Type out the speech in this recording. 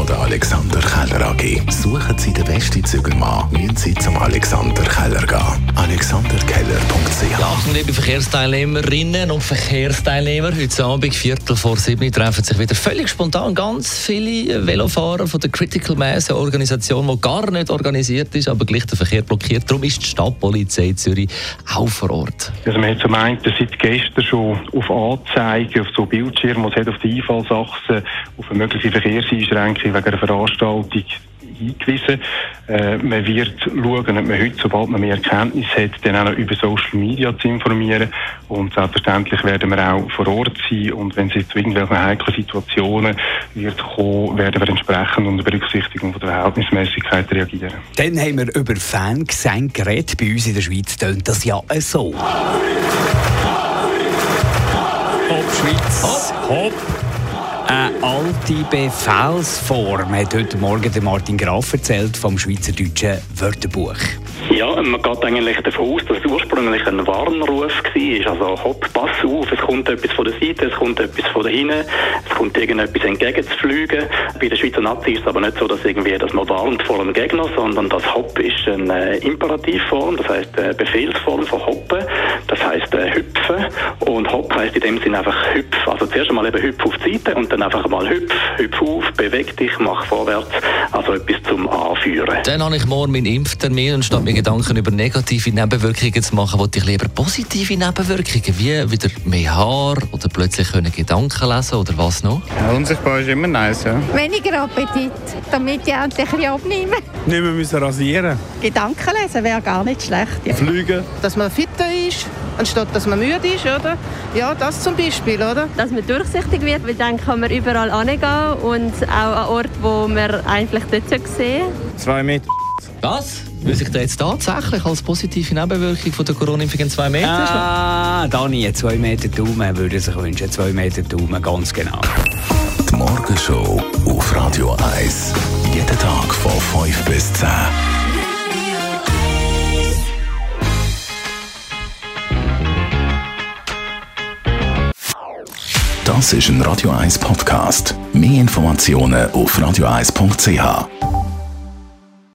von der Alexander Keller AG. Suchen Sie den besten Zügelmann, müssen Sie zum Alexander Keller gehen. AlexanderKeller.ch Achtung, liebe Verkehrsteilnehmerinnen und Verkehrsteilnehmer. Heute Abend, Viertel vor sieben, treffen sich wieder völlig spontan ganz viele Velofahrer von der Critical Mass, eine Organisation, die gar nicht organisiert ist, aber gleich den Verkehr blockiert. Darum ist die Stadtpolizei Zürich auch vor Ort. Also man hat zum einen seit gestern schon auf Anzeigen, auf so Bildschirmen, was hat auf die Einfallsachse, auf eine mögliche Verkehrseinschränkung wegen einer Veranstaltung hingewiesen. Äh, man wird schauen, ob man heute, sobald man mehr Erkenntnis hat, dann auch noch über Social Media zu informieren. Und selbstverständlich werden wir auch vor Ort sein. Und wenn es jetzt zu irgendwelchen heiklen Situationen wird kommen, werden wir entsprechend unter Berücksichtigung von der Verhältnismäßigkeit reagieren. Dann haben wir über Fangesänge geredet. Bei uns in der Schweiz tönt das ja so. Hopp, Schweiz. Hopp. Eine alte Befehlsform hat heute Morgen Martin Graf erzählt vom Schweizerdeutschen Wörterbuch. Ja, man geht eigentlich davon aus, dass es ursprünglich ein Warnruf war. Also, hopp, pass auf, es kommt etwas von der Seite, es kommt etwas von der hinten, es kommt irgendetwas entgegenzufliegen. Bei der Schweizer Nazi ist es aber nicht so, dass irgendwie das man warnt vor einem Gegner, sondern das Hopp ist eine Imperativform, das heißt eine Befehlsform von Hoppen, das heißt äh, hüpfen und Hopp heißt in dem Sinne einfach hüpf. Also zuerst einmal eben hüpf auf die Seite und dann einfach mal hüpf, hüpf auf, beweg dich, mach vorwärts, also etwas zum Anführen. Dann habe ich morgen meinen Impftermin und statt mir Gedanken über negative Nebenwirkungen zu machen, wollte ich lieber positive Nebenwirkungen, wie wieder mehr Haar oder plötzlich können Gedanken lesen oder was noch? Ja, unsichtbar ist immer nice, ja. Weniger Appetit, damit ich endlich ein bisschen abnehme. Nicht mehr müssen rasieren. Gedanken lesen wäre gar nicht schlecht. Ja. Fliegen. Dass man fitter ist, anstatt dass man müde ist, oder? Ja, das zum Beispiel, oder? Dass man durchsichtig wird, weil dann kann man überall hingehen und auch an Orten, wo man eigentlich dort sehen Zwei Meter. Was? Will sich da jetzt tatsächlich als positive Nebenwirkung von der Corona-Impfung in zwei Meter Ah, Dani, zwei Meter Daumen würde sich wünschen. Zwei Meter Daumen, ganz genau. Die Morgenshow auf Radio 1. Jeden Tag von 5 bis 10. Das ist ein Radio 1 Podcast. Mehr Informationen auf radio1.ch.